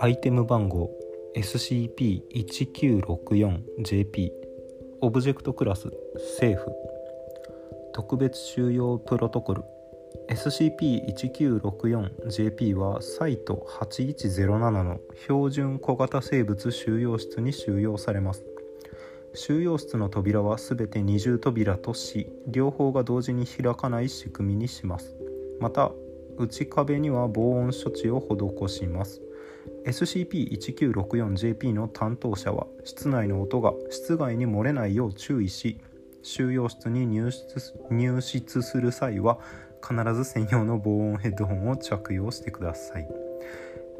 アイテム番号 SCP-1964JP オブジェクトクラス政府特別収容プロトコル SCP-1964JP はサイト8107の標準小型生物収容室に収容されます収容室の扉はすべて二重扉とし両方が同時に開かない仕組みにしますまた内壁には防音処置を施します。SCP-1964JP の担当者は室内の音が室外に漏れないよう注意し収容室に入室入室する際は必ず専用の防音ヘッドホンを着用してください。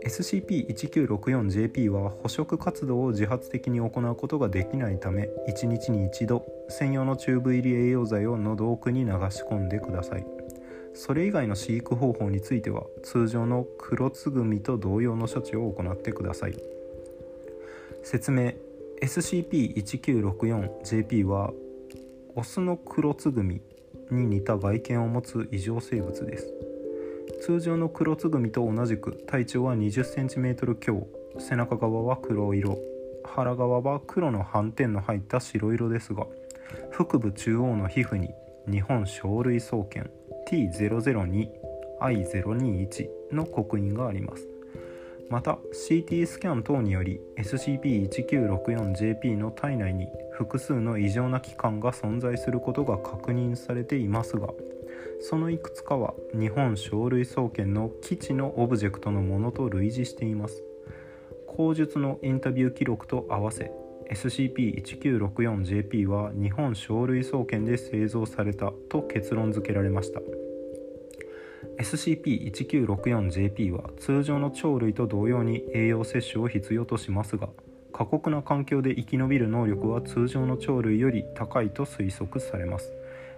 SCP-1964JP は捕食活動を自発的に行うことができないため1日に1度専用のチューブ入り栄養剤を喉奥に流し込んでください。それ以外の飼育方法については通常の黒つぐみと同様の処置を行ってください。説明 SCP-1964JP はオスの黒つぐみに似た外見を持つ異常生物です。通常の黒つぐみと同じく体長は 20cm 強背中側は黒色腹側は黒の斑点の入った白色ですが腹部中央の皮膚に日本小類総研 T002I021 の刻印があります。また CT スキャン等により SCP-1964JP の体内に複数の異常な器官が存在することが確認されていますがそのいくつかは日本小類総研の基地のオブジェクトのものと類似しています。口述のインタビュー記録と合わせ SCP-1964JP は日本小類総研で製造されたと結論付けられました。SCP-1964JP は通常の鳥類と同様に栄養摂取を必要としますが過酷な環境で生き延びる能力は通常の鳥類より高いと推測されます。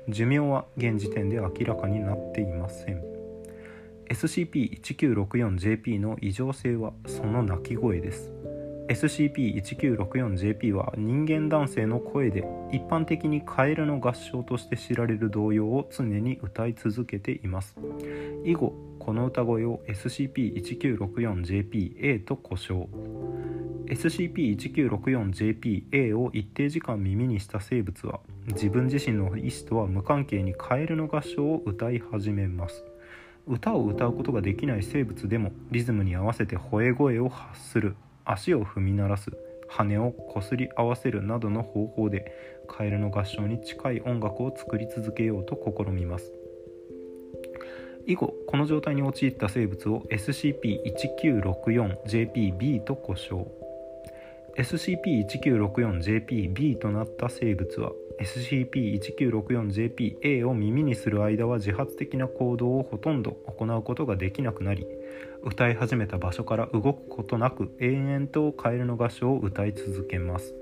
寿命は現時点で明らかになっていません。SCP-1964JP の異常性はその鳴き声です。SCP-1964JP は人間男性の声で一般的にカエルの合唱として知られる童謡を常に歌い続けています。以後この歌声を SCP-1964JP-A と呼称。SCP-1964JP-A を一定時間耳にした生物は自分自身の意思とは無関係にカエルの合唱を歌い始めます。歌を歌うことができない生物でもリズムに合わせて吠え声を発する。足を踏み鳴らす羽をこすり合わせるなどの方法でカエルの合唱に近い音楽を作り続けようと試みます。以後この状態に陥った生物を SCP-1964JPB と呼称。SCP-1964JPB となった生物は SCP-1964JPA を耳にする間は自発的な行動をほとんど行うことができなくなり歌い始めた場所から動くことなく延々とカエルの合唱を歌い続けます。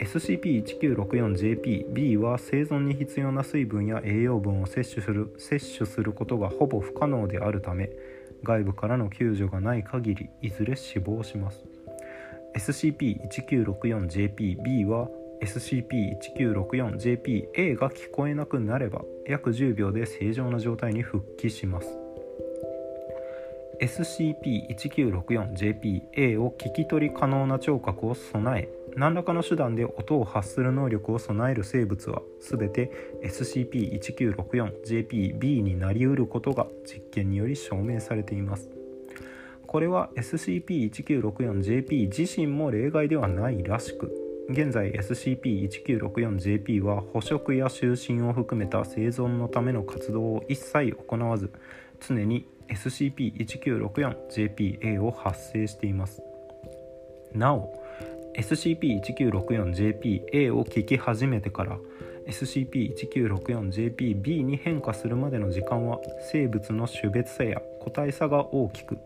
SCP-1964JPB は生存に必要な水分や栄養分を摂取する摂取することがほぼ不可能であるため外部からの救助がない限りいずれ死亡します。SCP-1964JPB は SCP-1964JPA が聞こえなくなれば約10秒で正常な状態に復帰します。SCP-1964JPA を聞き取り可能な聴覚を備え何らかの手段で音を発する能力を備える生物は全て SCP-1964JPB になりうることが実験により証明されています。これは SCP-1964JP 自身も例外ではないらしく現在 SCP-1964JP は捕食や就寝を含めた生存のための活動を一切行わず常に SCP-1964JPA を発生しています。なお SCP-1964JPA を聞き始めてから SCP-1964JPB に変化するまでの時間は生物の種別差や個体差が大きく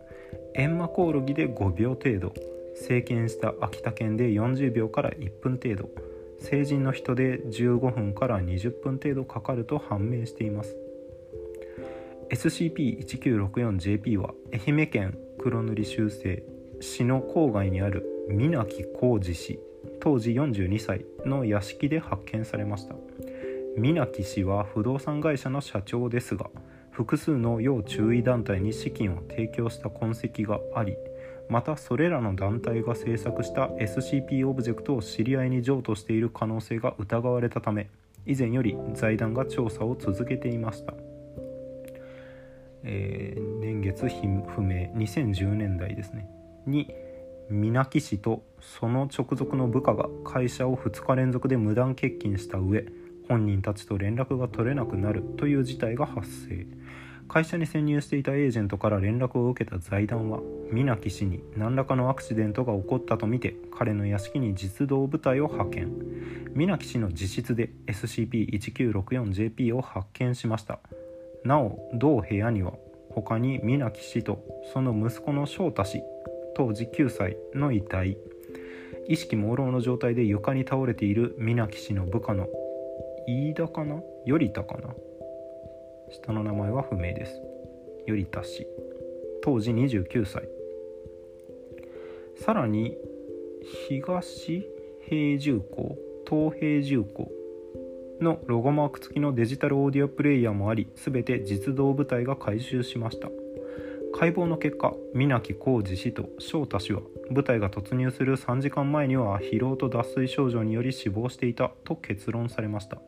エンマコオロギで5秒程度生検した秋田県で40秒から1分程度成人の人で15分から20分程度かかると判明しています。SCP-1964JP は愛媛県黒塗り修正市の郊外にある皆木浩二氏当時42歳の屋敷で発見されました。皆木氏は不動産会社の社長ですが複数の要注意団体に資金を提供した痕跡がありまたそれらの団体が制作した SCP オブジェクトを知り合いに譲渡している可能性が疑われたため以前より財団が調査を続けていました、えー、年月不明2010年代ですね。に皆木氏とその直属の部下が会社を2日連続で無断欠勤した上本人たちと連絡が取れなくなるという事態が発生。会社に潜入していたエージェントから連絡を受けた財団は皆木氏に何らかのアクシデントが起こったとみて彼の屋敷に実動部隊を派遣。皆木氏の自室で SCP-1964JP を発見しました。なお同部屋には他に皆木氏とその息子の翔太氏当時9歳の遺体。意識朦朧の状態で床に倒れている皆木氏の部下の飯田かな頼田かな。下の名前は不明です。頼田氏当時29歳さらに東平重工東平重工のロゴマーク付きのデジタルオーディオプレイヤーもあり全て実動部隊が回収しました。解剖の結果皆木浩二氏と翔太氏は部隊が突入する3時間前には疲労と脱水症状により死亡していたと結論されました。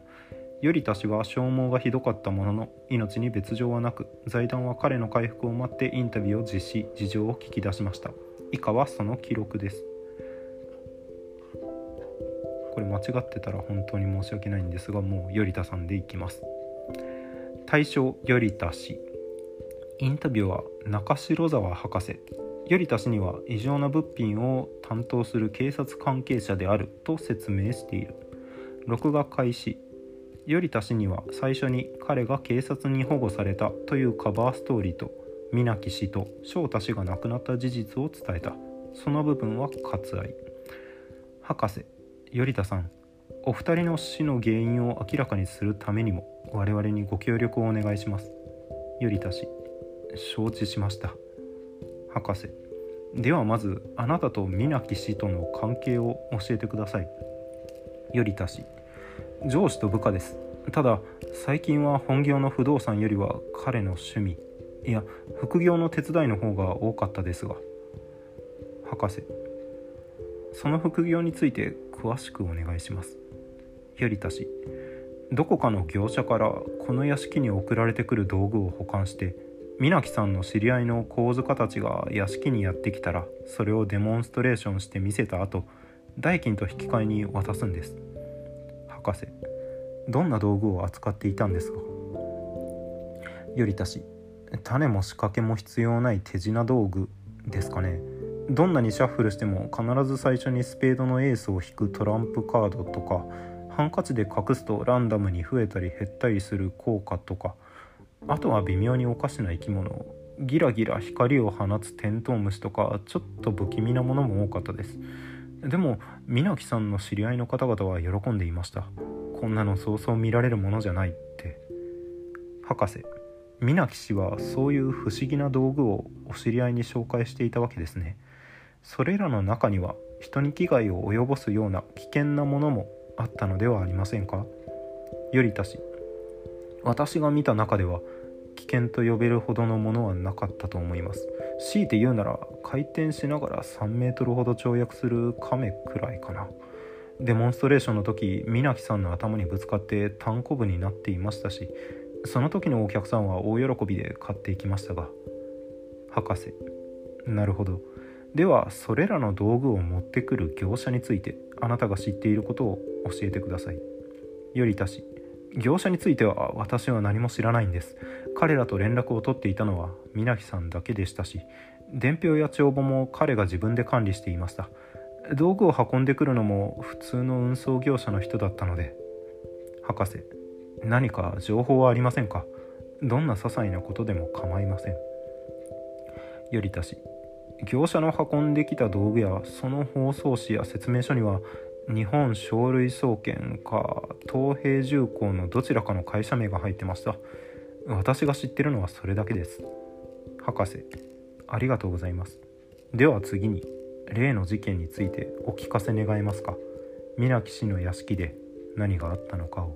頼田氏は消耗がひどかったものの命に別状はなく財団は彼の回復を待ってインタビューを実施事情を聞き出しました。以下はその記録です。これ間違ってたら本当に申し訳ないんですがもう頼田さんでいきます。対象頼田氏。インタビューは中城沢博士。頼田氏には異常な物品を担当する警察関係者であると説明している。録画開始。頼田氏には最初に彼が警察に保護されたというカバーストーリーと皆木氏と翔太氏が亡くなった事実を伝えた。その部分は割愛。博士頼田さんお二人の死の原因を明らかにするためにも我々にご協力をお願いします。頼田氏承知しました。博士ではまずあなたと皆木氏との関係を教えてください。頼田氏上司と部下です。ただ最近は本業の不動産よりは彼の趣味いや副業の手伝いの方が多かったですが。博士その副業について詳しくお願いします。頼田氏どこかの業者からこの屋敷に送られてくる道具を保管して皆木さんの知り合いの神塚たちが屋敷にやってきたらそれをデモンストレーションして見せた後代金と引き換えに渡すんです。博士どんな道具を扱っていたんですか？頼田氏種も仕掛けも必要ない手品道具ですかね。どんなにシャッフルしても必ず最初にスペードのエースを引くトランプカードとかハンカチで隠すとランダムに増えたり減ったりする効果とかあとは微妙におかしな生き物ギラギラ光を放つテントウムシとかちょっと不気味なものも多かったです。でも皆木さんの知り合いの方々は喜んでいました。こんなのそうそう見られるものじゃないって。博士。皆木氏はそういう不思議な道具をお知り合いに紹介していたわけですね。それらの中には人に危害を及ぼすような危険なものもあったのではありませんか？頼田氏私が見た中では危険と呼べるほどのものはなかったと思います。強いて言うなら回転しながら3メートルほど跳躍する亀くらいかな。デモンストレーションの時皆木さんの頭にぶつかって単行部になっていましたしその時のお客さんは大喜びで買っていきましたが博士なるほど。ではそれらの道具を持ってくる業者についてあなたが知っていることを教えてください。頼田氏業者については私は何も知らないんです。彼らと連絡を取っていたのは皆木さんだけでしたし伝票や帳簿も彼が自分で管理していました。道具を運んでくるのも普通の運送業者の人だったので博士何か情報はありませんか？どんな些細なことでも構いません。頼田氏業者の運んできた道具やその包装紙や説明書には日本書類総研か東平重工のどちらかの会社名が入ってました。私が知ってるのはそれだけです。博士ありがとうございます。では次に例の事件についてお聞かせ願えますか？皆木氏の屋敷で何があったのかを。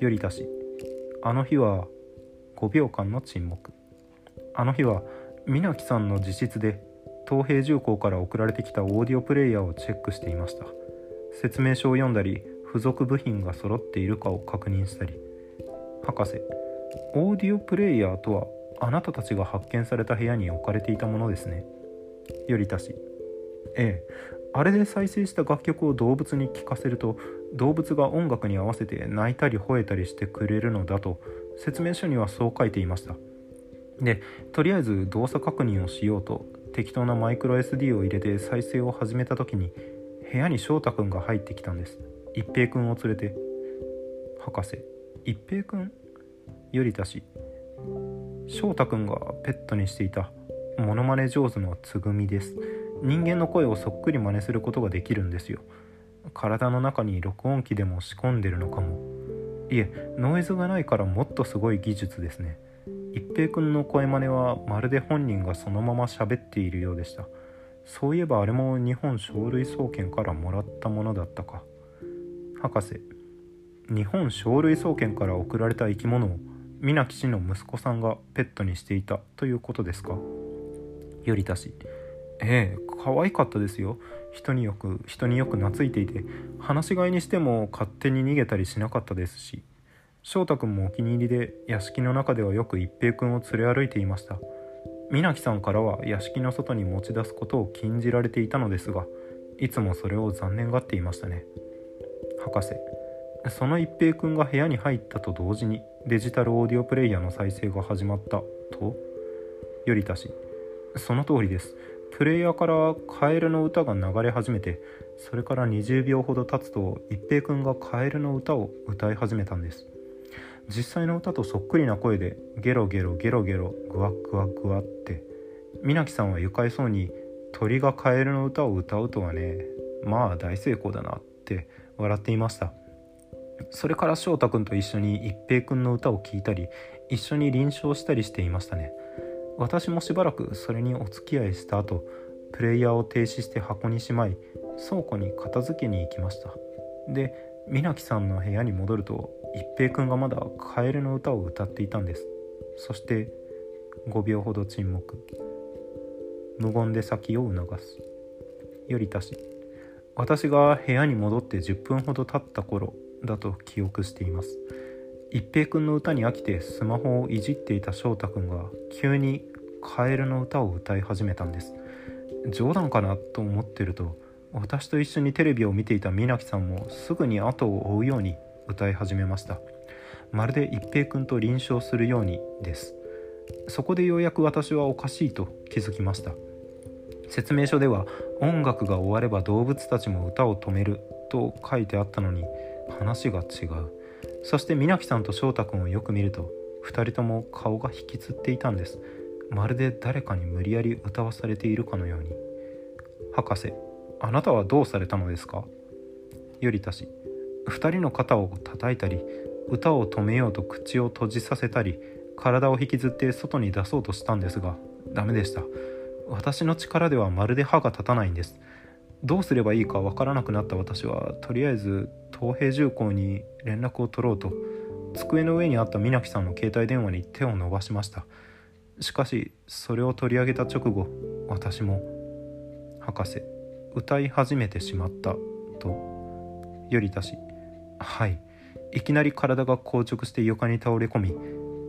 頼田氏あの日は5秒間の沈黙。あの日は皆木さんの自室で東平重工から送られてきたオーディオプレイヤーをチェックしていました。説明書を読んだり付属部品が揃っているかを確認したり博士オーディオプレイヤーとはあなたたちが発見された部屋に置かれていたものですね。よりたしええあれで再生した楽曲を動物に聴かせると動物が音楽に合わせて泣いたり吠えたりしてくれるのだと説明書にはそう書いていました。でとりあえず動作確認をしようと適当なマイクロ SD を入れて再生を始めた時に部屋に翔太くんが入ってきたんです。一平くんを連れて博士。一平くんよりたし翔太くんがペットにしていたモノマネ上手のつぐみです。人間の声をそっくり真似することができるんですよ。体の中に録音機でも仕込んでるのかも。いえノイズがないからもっとすごい技術ですね。一平くんの声真似はまるで本人がそのまま喋っているようでした。そういえばあれも日本書類総研からもらったものだったか。博士日本書類総研から送られた生き物を皆吉の息子さんがペットにしていたということですか？よりたし。ええ可愛かったですよ。人によく人によく懐いていて放し飼いにしても勝手に逃げたりしなかったですし翔太くんもお気に入りで屋敷の中ではよく一平くんを連れ歩いていました。皆木さんからは屋敷の外に持ち出すことを禁じられていたのですがいつもそれを残念がっていましたね。博士その一平くんが部屋に入ったと同時にデジタルオーディオプレイヤーの再生が始まったとよりたしその通りです。プレイヤーからカエルの歌が流れ始めてそれから20秒ほど経つと一平くんがカエルの歌を歌い始めたんです。実際の歌とそっくりな声でゲロゲロゲロゲログワグワグワって皆木さんは愉快そうに鳥がカエルの歌を歌うとはねまあ大成功だなって笑っていました。それから翔太くんと一緒に一平くんの歌を聴いたり一緒に臨床したりしていましたね。私もしばらくそれにお付き合いした後プレイヤーを停止して箱にしまい倉庫に片付けに行きました。で皆木さんの部屋に戻ると一平くんがまだカエルの歌を歌っていたんです。そして5秒ほど沈黙。無言で先を促す。よりたし私が部屋に戻って10分ほど経った頃だと記憶しています。一平くんの歌に飽きてスマホをいじっていた翔太くんが急にカエルの歌を歌い始めたんです。冗談かなと思ってると私と一緒にテレビを見ていた皆木さんもすぐに後を追うように歌い始めました。まるで一平くんと臨床するようにです。そこでようやく私はおかしいと気づきました。説明書では音楽が終われば動物たちも歌を止めると書いてあったのに話が違う。そして皆木さんと翔太君をよく見ると2人とも顔が引きつっていたんです。まるで誰かに無理やり歌わされているかのように。博士あなたはどうされたのですか？よりたし2人の肩を叩いたり歌を止めようと口を閉じさせたり体を引きずって外に出そうとしたんですがダメでした。私の力ではまるで歯が立たないんです。どうすればいいかわからなくなった私はとりあえず東平重工に連絡を取ろうと机の上にあった皆木さんの携帯電話に手を伸ばしました。しかしそれを取り上げた直後私も「博士歌い始めてしまった」とよりたしはい。いきなり体が硬直して床に倒れ込み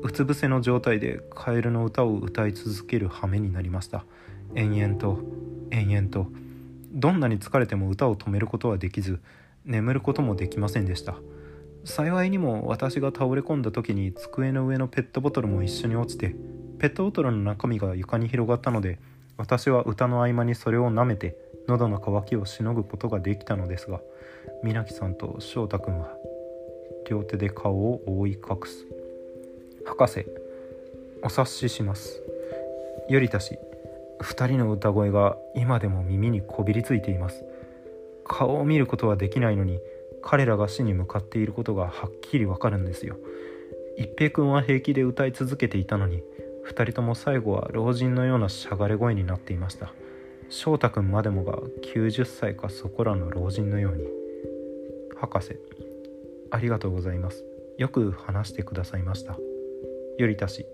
うつ伏せの状態でカエルの歌を歌い続ける羽目になりました。延々と延々と。どんなに疲れても歌を止めることはできず眠ることもできませんでした。幸いにも私が倒れ込んだ時に机の上のペットボトルも一緒に落ちてペットボトルの中身が床に広がったので私は歌の合間にそれを舐めて喉の渇きをしのぐことができたのですが皆木さんと翔太君は両手で顔を覆い隠す。博士お察しします。よりたし2人の歌声が今でも耳にこびりついています。顔を見ることはできないのに彼らが死に向かっていることがはっきりわかるんですよ。一平君は平気で歌い続けていたのに2人とも最後は老人のようなしゃがれ声になっていました。翔太君までもが90歳かそこらの老人のように。博士ありがとうございます。よく話してくださいました。頼田氏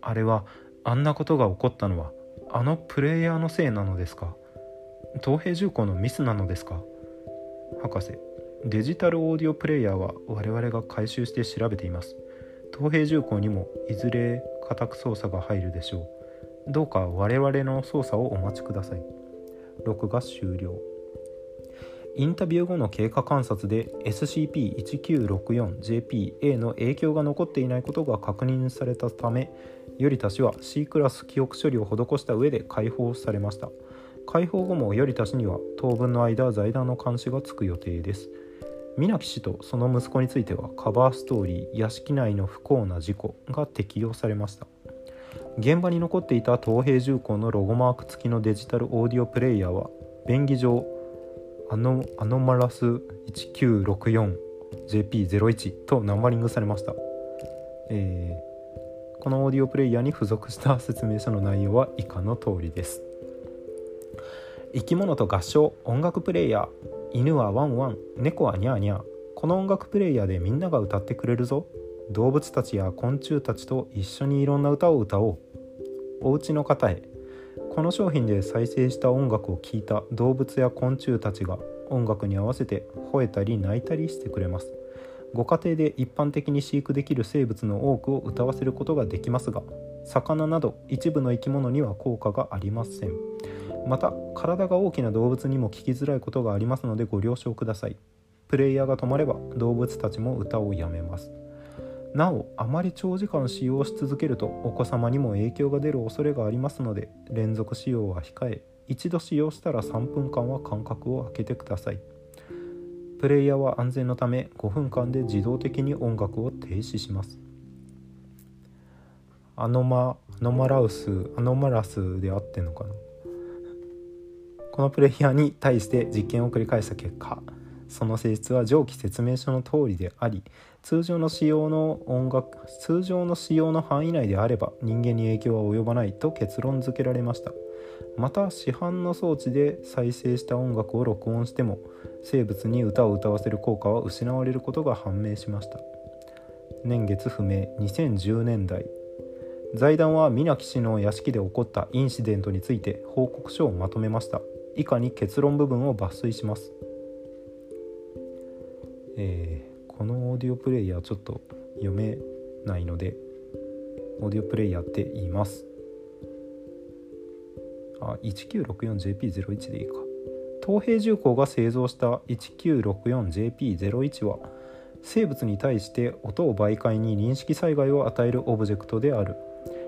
あれはあんなことが起こったのはあのプレイヤーのせいなのですか？東平重工のミスなのですか？博士デジタルオーディオプレイヤーは我々が回収して調べています。東平重工にもいずれ家宅捜査が入るでしょう。どうか我々の捜査をお待ちください。録画終了。インタビュー後の経過観察で SCP-1964JPA の影響が残っていないことが確認されたため頼田氏は C クラス記憶処理を施した上で解放されました。解放後も頼田氏には当分の間財団の監視がつく予定です。水木氏とその息子についてはカバーストーリー「屋敷内の不幸な事故」が適用されました。現場に残っていた東平重工のロゴマーク付きのデジタルオーディオプレイヤーは便宜上アノアノマラス 1964JP01 とナンバリングされました、え、このオーディオプレイヤーに付属した説明書の内容は以下の通りです。生き物と合唱音楽プレイヤー犬はワンワン猫はニャーニャー。この音楽プレイヤーでみんなが歌ってくれるぞ。動物たちや昆虫たちと一緒にいろんな歌を歌おう。お家の方へ。この商品で再生した音楽を聴いた動物や昆虫たちが音楽に合わせて吠えたり泣いたりしてくれます。ご家庭で一般的に飼育できる生物の多くを歌わせることができますが魚など一部の生き物には効果がありません。また体が大きな動物にも聞きづらいことがありますのでご了承ください。プレイヤーが止まれば動物たちも歌をやめます。なおあまり長時間使用し続けるとお子様にも影響が出る恐れがありますので連続使用は控え一度使用したら3分間は間隔を空けてください。プレイヤーは安全のため5分間で自動的に音楽を停止します。アノマアノマラウスアノマラスで合ってんのかな。このプレイヤーに対して実験を繰り返した結果その性質は上記説明書の通りであり通常の使用の音楽通常の使用の範囲内であれば人間に影響は及ばないと結論付けられました。また市販の装置で再生した音楽を録音しても生物に歌を歌わせる効果は失われることが判明しました。年月不明2010年代。財団は水木氏の屋敷で起こったインシデントについて報告書をまとめました。以下に結論部分を抜粋します。えー、このオーディオプレイヤーちょっと読めないのでオーディオプレイヤーって言います。あ 1964JP01 でいいか東平重工が製造した 1964JP01 は生物に対して音を媒介に認識災害を与えるオブジェクトである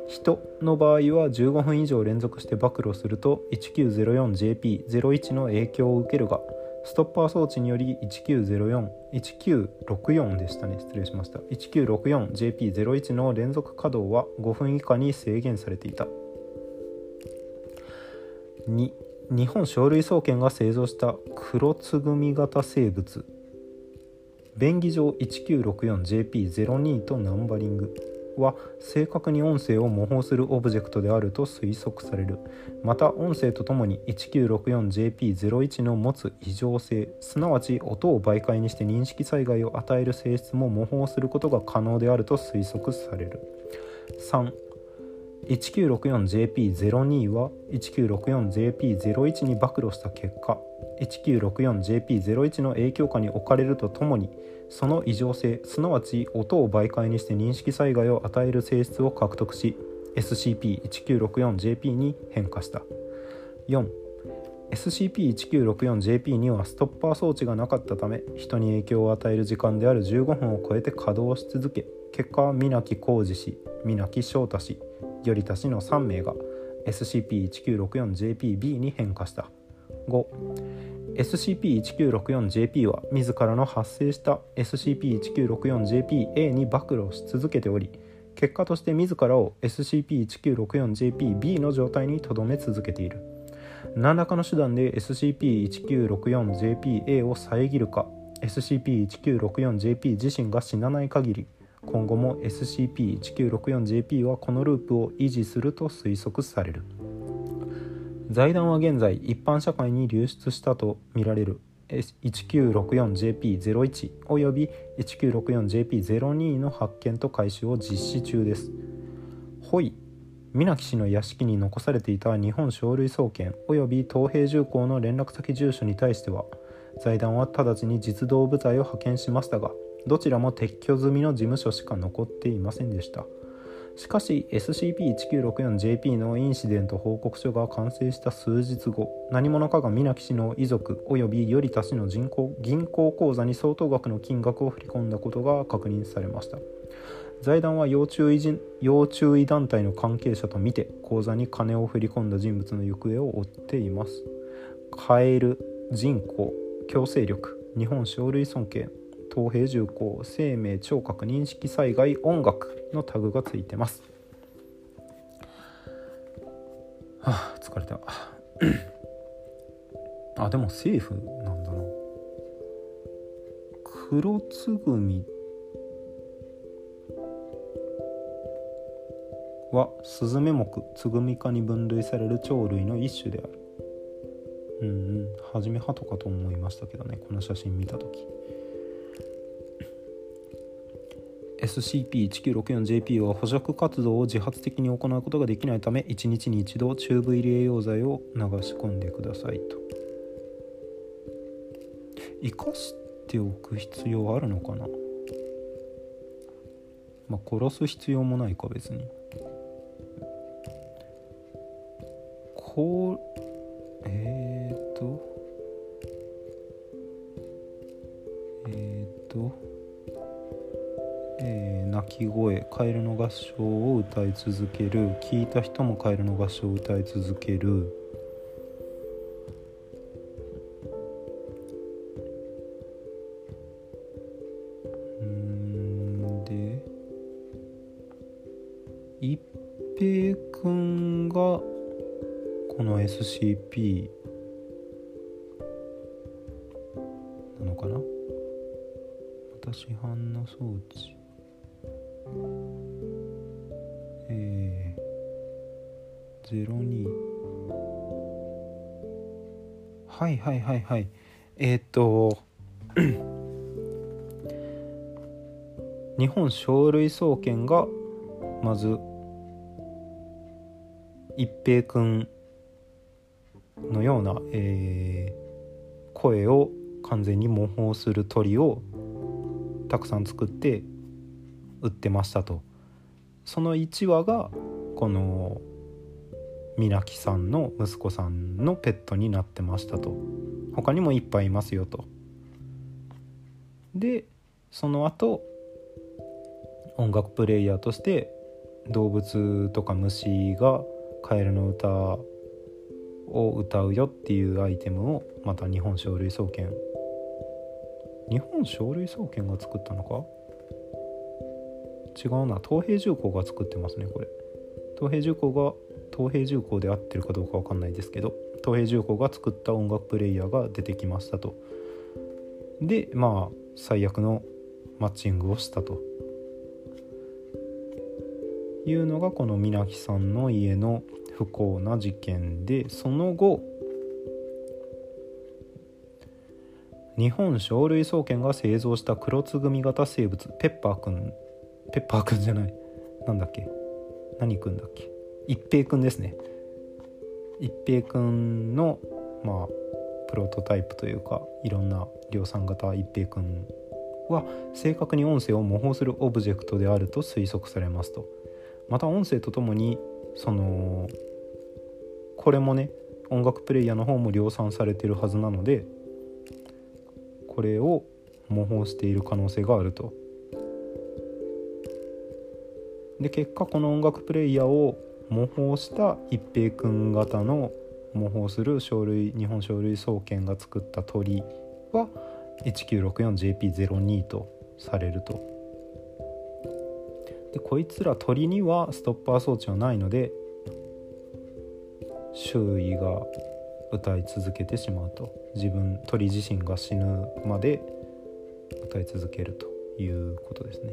人の場合は15分以上連続して暴露すると 1904JP01 の影響を受けるがストッパー装置により1904、1964でしたね、失礼しました。1964JP01 の連続稼働は5分以下に制限されていた。2、日本書類総研が製造した黒つぐみ型生物。便宜上 1964JP02 とナンバリングは正確に音声を模倣するオブジェクトであると推測される。また音声とともに 1964JP01 の持つ異常性すなわち音を媒介にして認識災害を与える性質も模倣することが可能であると推測される。3 1964JP02 は 1964JP01 に暴露した結果 1964JP01 の影響下に置かれるとともにその異常性すなわち音を媒介にして認識災害を与える性質を獲得し SCP-1964JP に変化した。4SCP-1964JP にはストッパー装置がなかったため人に影響を与える時間である15分を超えて稼働し続け結果水木浩二氏水木翔太氏頼田氏の3名が SCP-1964JPB に変化した。5SCP-1964JP は自らの発生した SCP-1964JPA に暴露し続けており結果として自らを SCP-1964JPB の状態に留め続けている。何らかの手段で SCP-1964JPA を遮るか SCP-1964JP 自身が死なない限り今後も SCP-1964JP はこのループを維持すると推測される。財団は現在一般社会に流出したとみられる 1964JP01 および 1964JP02 の発見と回収を実施中です。ほい。水木氏の屋敷に残されていた日本書類総研および東平重工の連絡先住所に対しては財団は直ちに実動部隊を派遣しましたがどちらも撤去済みの事務所しか残っていませんでした。しかし SCP-1964JP のインシデント報告書が完成した数日後何者かが水木氏の遺族及び頼田氏の人口銀行口座に相当額の金額を振り込んだことが確認されました。財団は要注意要注意団体の関係者とみて口座に金を振り込んだ人物の行方を追っています。カエル人口強制力日本書類尊敬東平重工生命聴覚認識災害音楽のタグがついてます。はあ疲れた。あでもセーフなんだな。黒つぐみはスズメ目ツグミ科に分類される鳥類の一種である。うんうん。初めハトかと思いましたけどね。この写真見た時。SCP-1964JP は捕食活動を自発的に行うことができないため1日に1度チューブ入り栄養剤を流し込んでくださいと。生かしておく必要あるのかな？まあ殺す必要もないか別に。こうき声カエルの合唱を歌い続ける聞いた人もカエルの合唱を歌い続ける02はいはいはいはい。えー、っと日本書類総研がまず一平君のような、えー、声を完全に模倣する鳥をたくさん作って売ってましたと。その1羽がこの皆木さんの息子さんのペットになってましたと。他にもいっぱいいますよと。でその後音楽プレイヤーとして動物とか虫がカエルの歌を歌うよっていうアイテムをまた日本書類総研日本書類総研が作ったのか？違うな。東平重工が作ってますねこれ。東平重工が東平重工で合ってるかどうか分かんないですけど東平重工が作った音楽プレイヤーが出てきましたと。でまあ最悪のマッチングをしたと。いうのがこの皆木さんの家の不幸な事件でその後日本書類総研が製造した黒つぐみ型生物ペッパーくんペッパーくんじゃない。なんだっけ。何くんだっけ。一平くんですね。一平くんのまあプロトタイプというかいろんな量産型一平くんは正確に音声を模倣するオブジェクトであると推測されますと。また音声とともにそのこれもね音楽プレイヤーの方も量産されてるはずなのでこれを模倣している可能性があると。で結果この音楽プレイヤーを模倣した一平君型の模倣する書類日本書類総研が作った鳥は 1964JP02 とされると。でこいつら鳥にはストッパー装置はないので周囲が歌い続けてしまうと。自分鳥自身が死ぬまで歌い続けるということですね。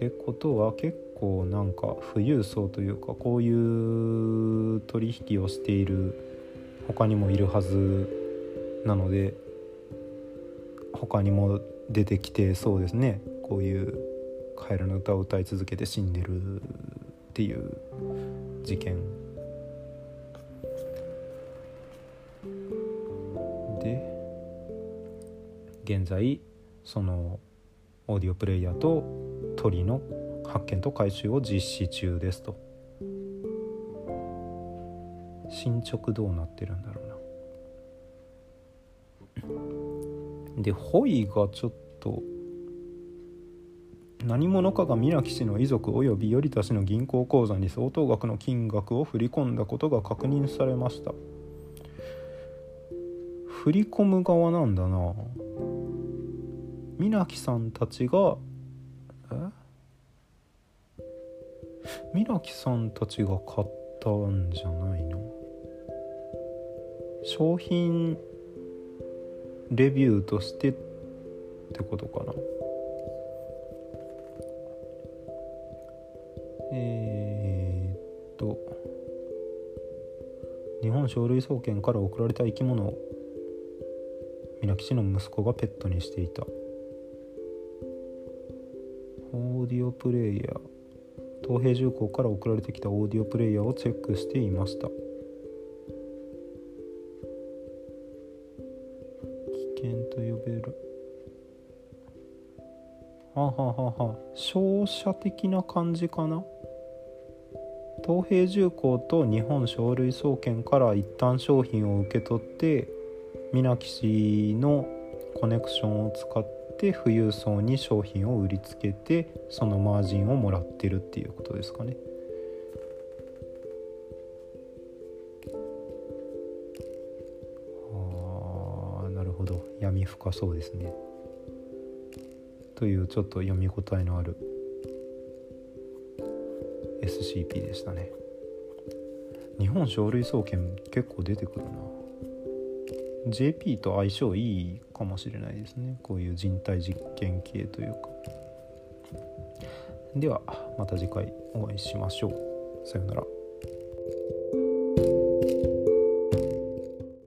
ってことは結構なんか富裕層というかこういう取引をしている他にもいるはずなので他にも出てきてそうですね。こういうカエルの歌を歌い続けて死んでるっていう事件。で現在そのオーディオプレイヤーと鳥の発見と回収を実施中ですと。進捗どうなってるんだろうな。でホイがちょっと何者かが宮城氏の遺族及び頼田氏の銀行口座に相当額の金額を振り込んだことが確認されました。振り込む側なんだな。皆木さんたちがえ？皆木さんたちが買ったんじゃないの？商品レビューとしてってことかな？えー、っと日本書類総研から送られた生き物を皆吉の息子がペットにしていた。プレイヤー。東平重工から送られてきたオーディオプレイヤーをチェックしていました。危険と呼べる。はははは。商社的な感じかな。東平重工と日本書類総研から一旦商品を受け取って皆岸のコネクションを使って富裕層に商品を売りつけてそのマージンをもらってるっていうことですかね。あなるほど闇深そうですね。というちょっと読み応えのある SCP でしたね。日本書類総研結構出てくるな。JP と相性いいかもしれないですね。こういう人体実験系というか。ではまた次回お会いしましょう。さようなら。